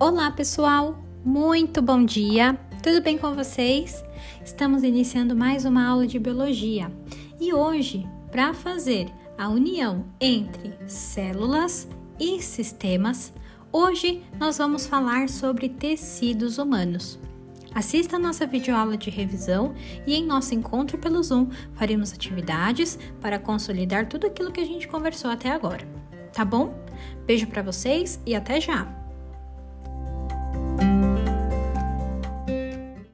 Olá, pessoal! Muito bom dia! Tudo bem com vocês? Estamos iniciando mais uma aula de biologia e hoje, para fazer a união entre células e sistemas, hoje nós vamos falar sobre tecidos humanos. Assista a nossa videoaula de revisão e em nosso encontro pelo Zoom faremos atividades para consolidar tudo aquilo que a gente conversou até agora. Tá bom? Beijo para vocês e até já!